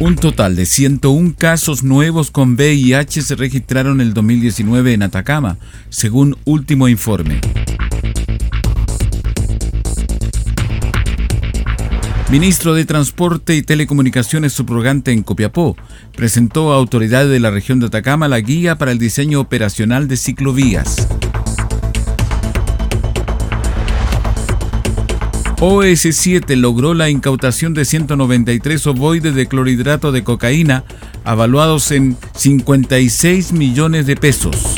Un total de 101 casos nuevos con VIH se registraron el 2019 en Atacama, según último informe. Ministro de Transporte y Telecomunicaciones subrogante en Copiapó presentó a autoridades de la región de Atacama la guía para el diseño operacional de ciclovías. OS7 logró la incautación de 193 ovoides de clorhidrato de cocaína, avaluados en 56 millones de pesos.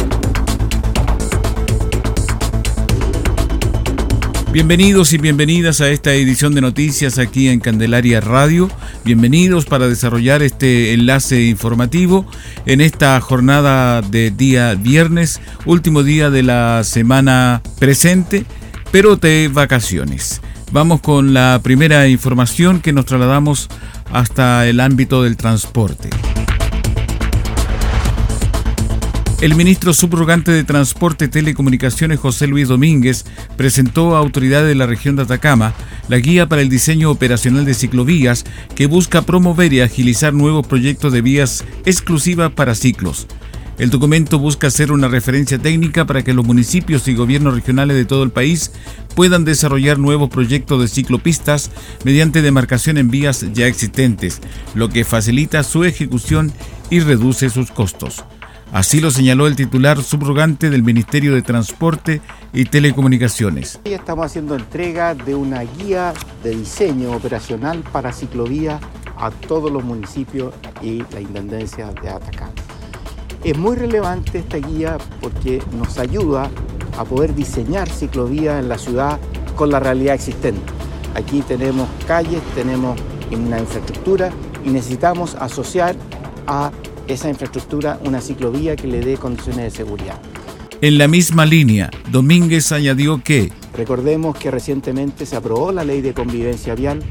Bienvenidos y bienvenidas a esta edición de noticias aquí en Candelaria Radio. Bienvenidos para desarrollar este enlace informativo en esta jornada de día viernes, último día de la semana presente, pero de vacaciones. Vamos con la primera información que nos trasladamos hasta el ámbito del transporte. El ministro subrogante de Transporte y Telecomunicaciones José Luis Domínguez presentó a autoridades de la región de Atacama la guía para el diseño operacional de ciclovías que busca promover y agilizar nuevos proyectos de vías exclusivas para ciclos. El documento busca ser una referencia técnica para que los municipios y gobiernos regionales de todo el país puedan desarrollar nuevos proyectos de ciclopistas mediante demarcación en vías ya existentes, lo que facilita su ejecución y reduce sus costos. Así lo señaló el titular subrogante del Ministerio de Transporte y Telecomunicaciones. Hoy estamos haciendo entrega de una guía de diseño operacional para ciclovías a todos los municipios y la Intendencia de Atacama. Es muy relevante esta guía porque nos ayuda a poder diseñar ciclovías en la ciudad con la realidad existente. Aquí tenemos calles, tenemos una infraestructura y necesitamos asociar a esa infraestructura una ciclovía que le dé condiciones de seguridad. En la misma línea, Domínguez añadió que... Recordemos que recientemente se aprobó la ley de convivencia vial.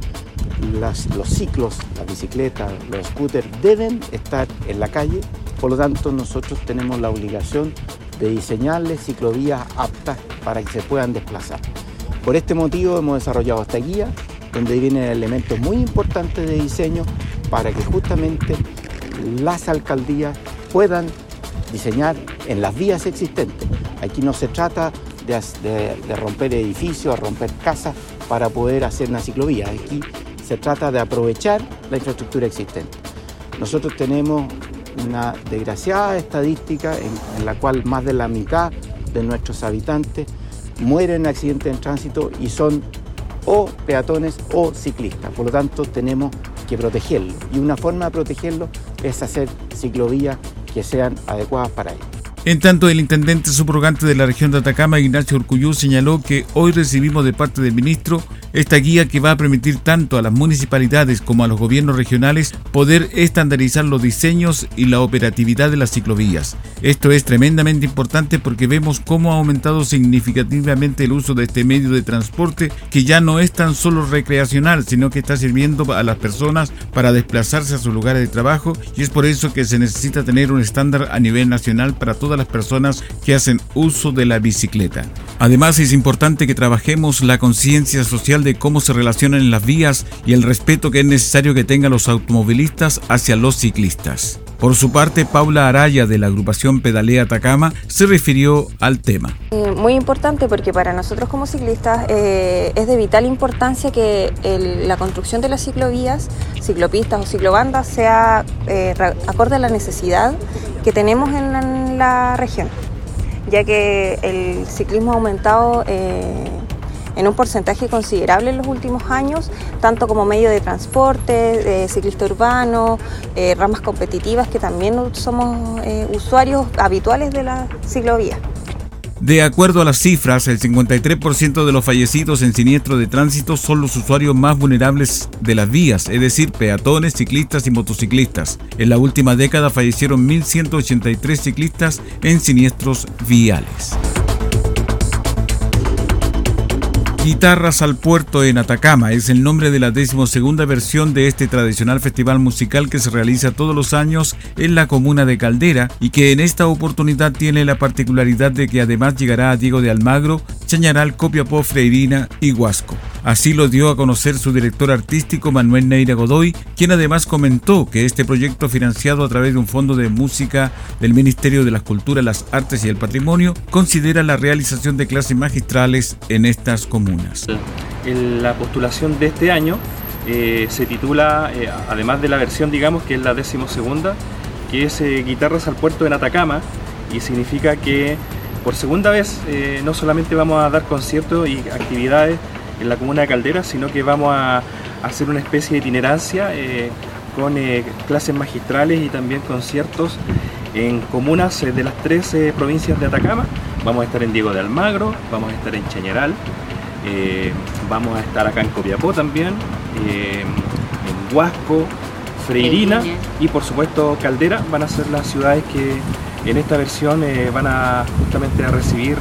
los ciclos, las bicicletas, los scooters deben estar en la calle por lo tanto, nosotros tenemos la obligación de diseñarles ciclovías aptas para que se puedan desplazar. Por este motivo hemos desarrollado esta guía, donde vienen elementos muy importantes de diseño para que justamente las alcaldías puedan diseñar en las vías existentes. Aquí no se trata de, romper edificios, romper casas para poder hacer una ciclovía. Aquí se trata de aprovechar la infraestructura existente. Nosotros tenemos una desgraciada estadística en, la cual más de la mitad de nuestros habitantes mueren en accidentes en tránsito y son o peatones o ciclistas. Por lo tanto, tenemos que protegerlo. Y una forma de protegerlo es hacer ciclovías que sean adecuadas para ellos. En tanto, el intendente subrogante de la región de Atacama, Ignacio Urcuyú, señaló que hoy recibimos de parte del ministro esta guía que va a permitir tanto a las municipalidades como a los gobiernos regionales poder estandarizar los diseños y la operatividad de las ciclovías. Esto es tremendamente importante porque vemos cómo ha aumentado significativamente el uso de este medio de transporte que ya no es tan solo recreacional, sino que está sirviendo a las personas para desplazarse a sus lugares de trabajo y es por eso que se necesita tener un estándar a nivel nacional para todas las personas que hacen uso de la bicicleta. Además es importante que trabajemos la conciencia social de cómo se relacionan las vías y el respeto que es necesario que tengan los automovilistas hacia los ciclistas. Por su parte, Paula Araya de la agrupación Pedalea Atacama se refirió al tema. Eh, muy importante porque para nosotros como ciclistas eh, es de vital importancia que la construcción de las ciclovías, ciclopistas o ciclobandas sea eh, acorde a la necesidad que tenemos en la región. ya que el ciclismo ha aumentado en un porcentaje considerable en los últimos años, tanto como medio de transporte, ciclista urbano, eh, ramas competitivas, que también somos eh, usuarios habituales de la ciclovía. De acuerdo a las cifras, el 53% de los fallecidos en siniestro de tránsito son los usuarios más vulnerables de las vías, es decir, peatones, ciclistas y motociclistas. En la última década fallecieron 1.183 ciclistas en siniestros viales. Guitarras al Puerto en Atacama es el nombre de la decimosegunda versión de este tradicional festival musical que se realiza todos los años en la comuna de Caldera y que en esta oportunidad tiene la particularidad de que además llegará a Diego de Almagro, Chañaral, Copiapó, Freirina y Huasco. Así lo dio a conocer su director artístico Manuel Neira Godoy, quien además comentó que este proyecto financiado a través de un fondo de música del Ministerio de las Culturas, las Artes y el Patrimonio considera la realización de clases magistrales en estas comunas. La postulación de este año eh, se titula, eh, además de la versión digamos que es la decimosegunda, que es eh, Guitarras al Puerto en Atacama y significa que por segunda vez no solamente vamos a dar conciertos y actividades en la comuna de Caldera, sino que vamos a, hacer una especie de itinerancia con clases magistrales y también conciertos en comunas de las tres provincias de Atacama. Vamos a estar en Diego de Almagro, vamos a estar en Chañaral, vamos a estar acá en Copiapó también, en Huasco, Freirina y por supuesto Caldera. Van a ser las ciudades que en esta versión van a justamente a recibir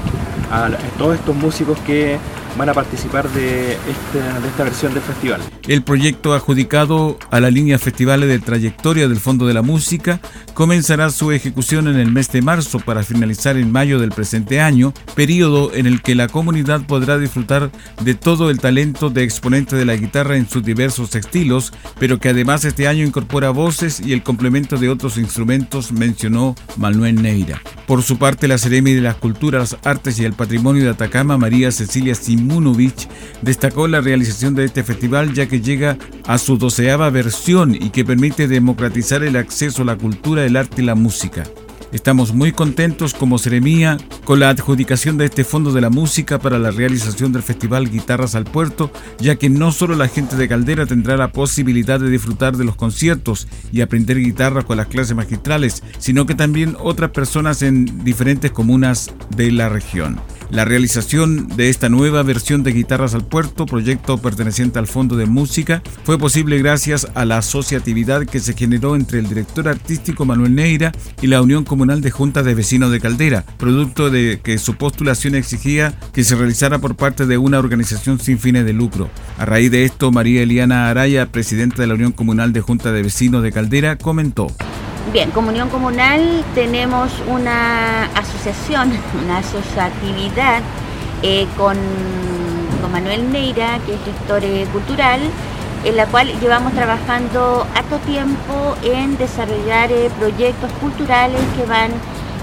a todos estos músicos que van a participar de esta, de esta versión del festival. El proyecto adjudicado a la línea Festivales de Trayectoria del Fondo de la Música comenzará su ejecución en el mes de marzo para finalizar en mayo del presente año, periodo en el que la comunidad podrá disfrutar de todo el talento de exponente de la guitarra en sus diversos estilos, pero que además este año incorpora voces y el complemento de otros instrumentos, mencionó Manuel Neira. Por su parte, la Seremi de las Culturas, Artes y el Patrimonio de Atacama, María Cecilia Simunovich, destacó la realización de este festival ya que llega a su doceava versión y que permite democratizar el acceso a la cultura, el arte y la música. Estamos muy contentos como Seremía con la adjudicación de este Fondo de la Música para la realización del Festival Guitarras al Puerto, ya que no solo la gente de Caldera tendrá la posibilidad de disfrutar de los conciertos y aprender guitarra con las clases magistrales, sino que también otras personas en diferentes comunas de la región. La realización de esta nueva versión de Guitarras al Puerto, proyecto perteneciente al Fondo de Música, fue posible gracias a la asociatividad que se generó entre el director artístico Manuel Neira y la Unión Comunal de Juntas de Vecinos de Caldera, producto de que su postulación exigía que se realizara por parte de una organización sin fines de lucro. A raíz de esto, María Eliana Araya, presidenta de la Unión Comunal de Juntas de Vecinos de Caldera, comentó. Bien, Comunión Comunal tenemos una asociación, una asociatividad eh, con, Manuel Neira, que es gestor eh, cultural, en la cual llevamos trabajando harto tiempo en desarrollar eh, proyectos culturales que van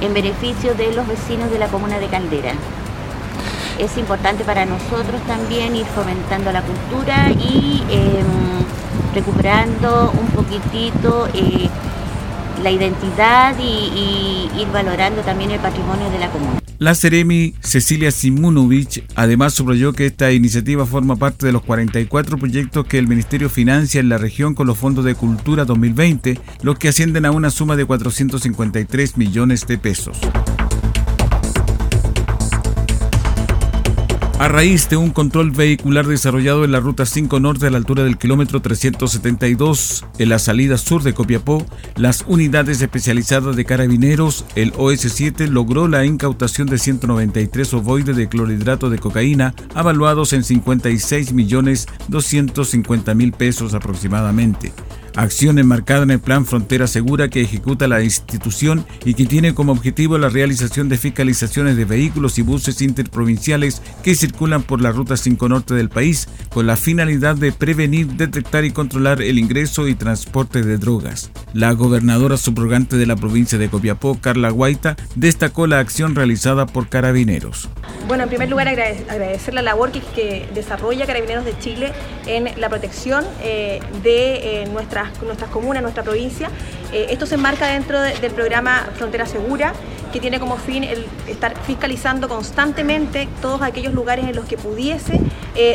en beneficio de los vecinos de la comuna de Caldera. Es importante para nosotros también ir fomentando la cultura y em, recuperando un poquitito la identidad y, ir valorando también el patrimonio de la comuna. La Ceremi Cecilia Simunovich además subrayó que esta iniciativa forma parte de los 44 proyectos que el Ministerio financia en la región con los fondos de Cultura 2020, los que ascienden a una suma de 453 millones de pesos. A raíz de un control vehicular desarrollado en la Ruta 5 Norte a la altura del kilómetro 372 en la salida sur de Copiapó, las unidades especializadas de carabineros, el OS-7, logró la incautación de 193 ovoides de clorhidrato de cocaína, avaluados en 56 millones 250 mil pesos aproximadamente acción enmarcada en el Plan Frontera Segura que ejecuta la institución y que tiene como objetivo la realización de fiscalizaciones de vehículos y buses interprovinciales que circulan por la Ruta 5 Norte del país con la finalidad de prevenir, detectar y controlar el ingreso y transporte de drogas. La gobernadora subrogante de la provincia de Copiapó, Carla Guaita, destacó la acción realizada por carabineros. Bueno, en primer lugar agradecer la labor que, desarrolla Carabineros de Chile en la protección eh, de eh, nuestras, nuestras comunas, nuestra provincia. Eh, esto se enmarca dentro del programa Frontera Segura, que tiene como fin el estar fiscalizando constantemente todos aquellos lugares en los que pudiese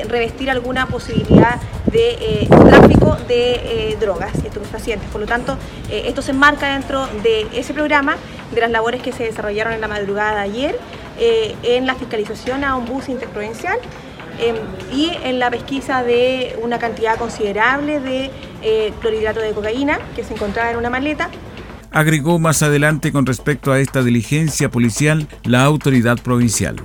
revestir alguna posibilidad de tráfico de drogas estupefacientes. Por lo tanto, esto se enmarca dentro de ese programa, de las labores que se desarrollaron en la madrugada de ayer, en la fiscalización a un bus interprovincial Em, y en la pesquisa de una cantidad considerable de eh, clorhidrato de cocaína que se encontraba en una maleta. Agregó más adelante con respecto a esta diligencia policial la autoridad provincial.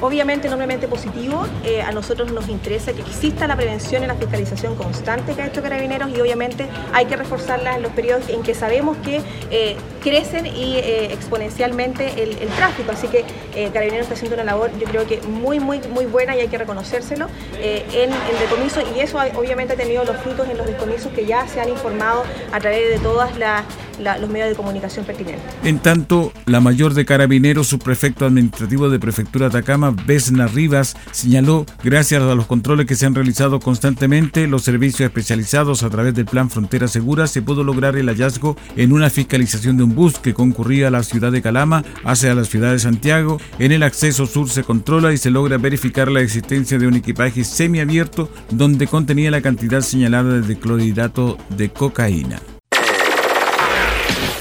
Obviamente enormemente positivo, eh, a nosotros nos interesa que exista la prevención y la fiscalización constante que ha hecho Carabineros y obviamente hay que reforzarla en los periodos en que sabemos que eh, crecen y eh, exponencialmente el, tráfico, así que Carabineros está haciendo una labor yo creo que muy muy muy buena y hay que reconocérselo en el decomiso. Y eso obviamente ha tenido los frutos en los decomisos que ya se han informado a través de todas las los medios de comunicación pertinentes. En tanto, la mayor de carabineros, subprefecto administrativo de Prefectura Atacama, Besna Rivas, señaló, gracias a los controles que se han realizado constantemente, los servicios especializados a través del Plan Frontera Segura, se pudo lograr el hallazgo en una fiscalización de un bus que concurría a la ciudad de Calama hacia la ciudad de Santiago. En el acceso sur se controla y se logra verificar la existencia de un equipaje semiabierto donde contenía la cantidad señalada de clorhidrato de cocaína.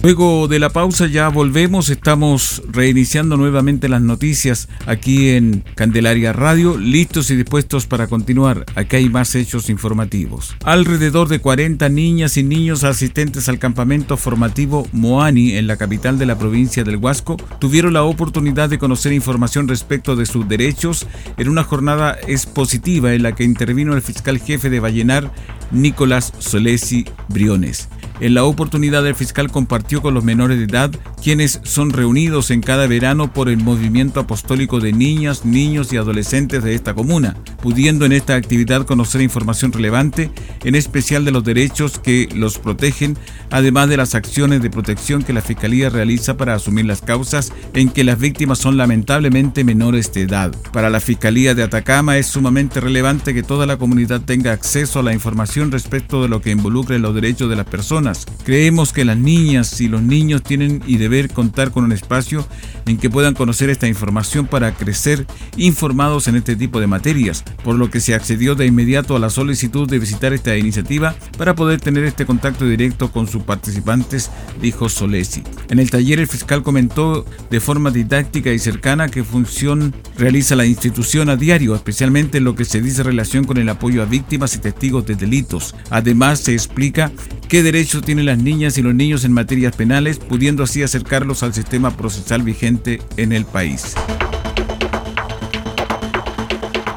Luego de la pausa ya volvemos, estamos reiniciando nuevamente las noticias aquí en Candelaria Radio, listos y dispuestos para continuar. Aquí hay más hechos informativos. Alrededor de 40 niñas y niños asistentes al campamento formativo Moani en la capital de la provincia del Huasco tuvieron la oportunidad de conocer información respecto de sus derechos en una jornada expositiva en la que intervino el fiscal jefe de Vallenar, Nicolás Solesi Briones. En la oportunidad el fiscal compartió con los menores de edad, quienes son reunidos en cada verano por el movimiento apostólico de niñas, niños y adolescentes de esta comuna, pudiendo en esta actividad conocer información relevante, en especial de los derechos que los protegen, además de las acciones de protección que la Fiscalía realiza para asumir las causas en que las víctimas son lamentablemente menores de edad. Para la Fiscalía de Atacama es sumamente relevante que toda la comunidad tenga acceso a la información respecto de lo que involucre los derechos de las personas Creemos que las niñas y los niños tienen y deber contar con un espacio en que puedan conocer esta información para crecer informados en este tipo de materias, por lo que se accedió de inmediato a la solicitud de visitar esta iniciativa para poder tener este contacto directo con sus participantes, dijo Solesi. En el taller el fiscal comentó de forma didáctica y cercana qué función realiza la institución a diario, especialmente en lo que se dice relación con el apoyo a víctimas y testigos de delitos. Además se explica qué derechos tienen las niñas y los niños en materias penales, pudiendo así acercarlos al sistema procesal vigente en el país.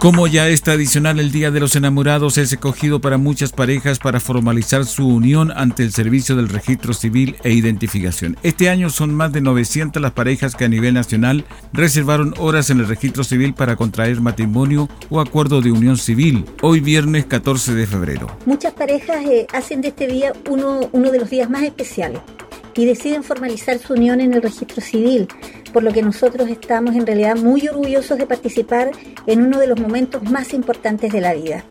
Como ya es tradicional el Día de los Enamorados es escogido para muchas parejas para formalizar su unión ante el servicio del registro civil e identificación. Este año son más de 900 las parejas que a nivel nacional reservaron horas en el registro civil para contraer matrimonio o acuerdo de unión civil, hoy viernes 14 de febrero. Muchas parejas eh, hacen de este día uno, uno de los días más especiales y deciden formalizar su unión en el registro civil por lo que nosotros estamos en realidad muy orgullosos de participar en uno de los momentos más importantes de la vida.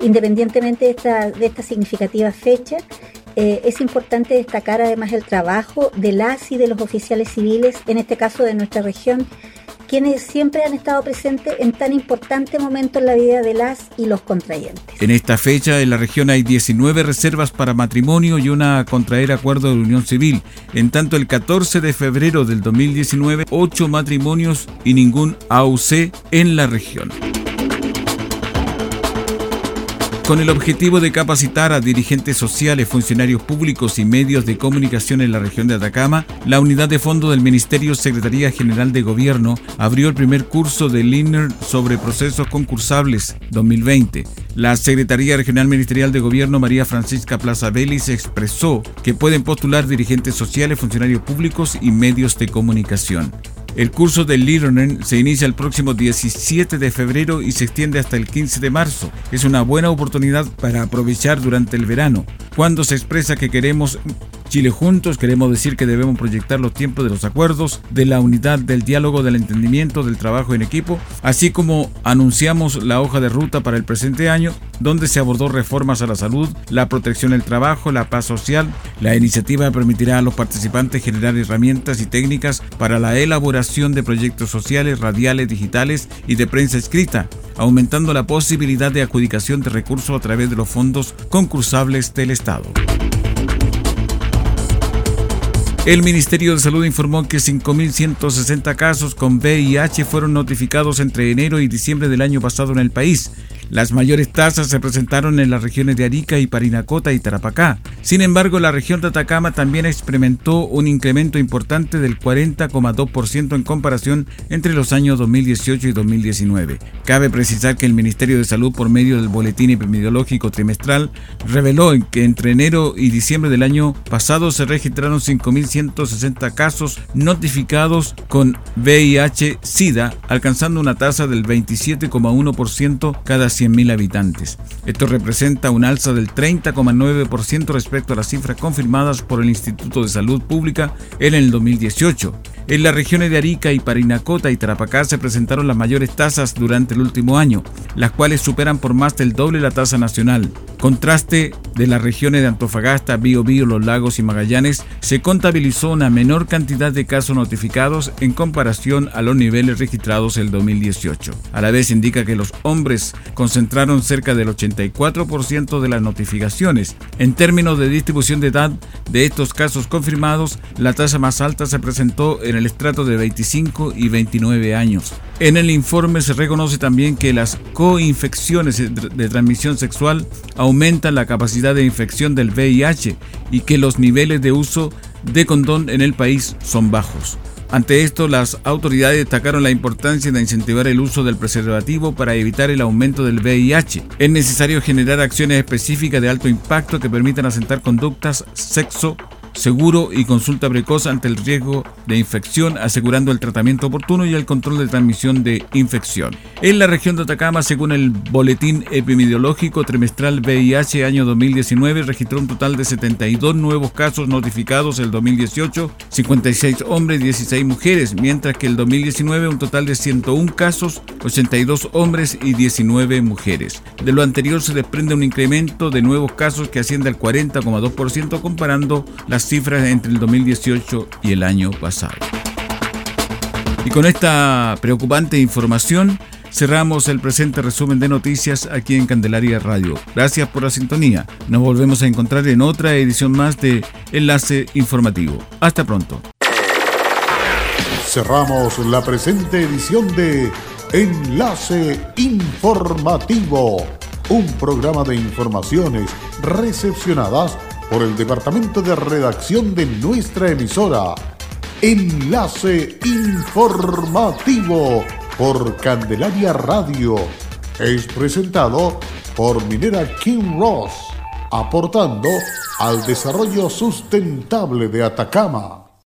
Independientemente de esta, de esta significativa fecha, eh, es importante destacar además el trabajo de las y de los oficiales civiles, en este caso de nuestra región, quienes siempre han estado presentes en tan importante momento en la vida de las y los contrayentes. En esta fecha en la región hay 19 reservas para matrimonio y una contraer acuerdo de unión civil. En tanto, el 14 de febrero del 2019, 8 matrimonios y ningún AUC en la región con el objetivo de capacitar a dirigentes sociales, funcionarios públicos y medios de comunicación en la región de Atacama, la unidad de fondo del Ministerio Secretaría General de Gobierno abrió el primer curso de LINER sobre procesos concursables 2020. La Secretaría Regional Ministerial de Gobierno María Francisca Plaza Vélez expresó que pueden postular dirigentes sociales, funcionarios públicos y medios de comunicación. El curso del Learning se inicia el próximo 17 de febrero y se extiende hasta el 15 de marzo. Es una buena oportunidad para aprovechar durante el verano. Cuando se expresa que queremos Chile juntos, queremos decir que debemos proyectar los tiempos de los acuerdos, de la unidad, del diálogo, del entendimiento, del trabajo en equipo, así como anunciamos la hoja de ruta para el presente año, donde se abordó reformas a la salud, la protección del trabajo, la paz social. La iniciativa permitirá a los participantes generar herramientas y técnicas para la elaboración de proyectos sociales, radiales, digitales y de prensa escrita, aumentando la posibilidad de adjudicación de recursos a través de los fondos concursables del Estado. El Ministerio de Salud informó que 5.160 casos con VIH fueron notificados entre enero y diciembre del año pasado en el país, las mayores tasas se presentaron en las regiones de Arica y Parinacota y Tarapacá. Sin embargo, la región de Atacama también experimentó un incremento importante del 40,2% en comparación entre los años 2018 y 2019. Cabe precisar que el Ministerio de Salud, por medio del Boletín Epidemiológico Trimestral, reveló que entre enero y diciembre del año pasado se registraron 5.160 casos notificados con VIH-Sida, alcanzando una tasa del 27,1% cada 100 100.000 habitantes. Esto representa un alza del 30,9% respecto a las cifras confirmadas por el Instituto de Salud Pública en el 2018. En las regiones de Arica y Parinacota y Tarapacá se presentaron las mayores tasas durante el último año, las cuales superan por más del doble la tasa nacional. Contraste de las regiones de Antofagasta, Biobío, Los Lagos y Magallanes, se contabilizó una menor cantidad de casos notificados en comparación a los niveles registrados el 2018. A la vez indica que los hombres concentraron cerca del 84% de las notificaciones. En términos de distribución de edad de estos casos confirmados, la tasa más alta se presentó en el estrato de 25 y 29 años. En el informe se reconoce también que las coinfecciones de transmisión sexual aumentan la capacidad de infección del VIH y que los niveles de uso de condón en el país son bajos. Ante esto, las autoridades destacaron la importancia de incentivar el uso del preservativo para evitar el aumento del VIH. Es necesario generar acciones específicas de alto impacto que permitan asentar conductas sexo seguro y consulta precoz ante el riesgo de infección, asegurando el tratamiento oportuno y el control de transmisión de infección. En la región de Atacama, según el Boletín Epidemiológico Trimestral VIH año 2019, registró un total de 72 nuevos casos notificados el 2018, 56 hombres y 16 mujeres, mientras que el 2019 un total de 101 casos, 82 hombres y 19 mujeres. De lo anterior se desprende un incremento de nuevos casos que asciende al 40,2% comparando las cifras entre el 2018 y el año pasado. Y con esta preocupante información cerramos el presente resumen de noticias aquí en Candelaria Radio. Gracias por la sintonía. Nos volvemos a encontrar en otra edición más de Enlace Informativo. Hasta pronto. Cerramos la presente edición de Enlace Informativo, un programa de informaciones recepcionadas por el departamento de redacción de nuestra emisora. Enlace informativo por Candelaria Radio. Es presentado por Minera King Ross, aportando al desarrollo sustentable de Atacama.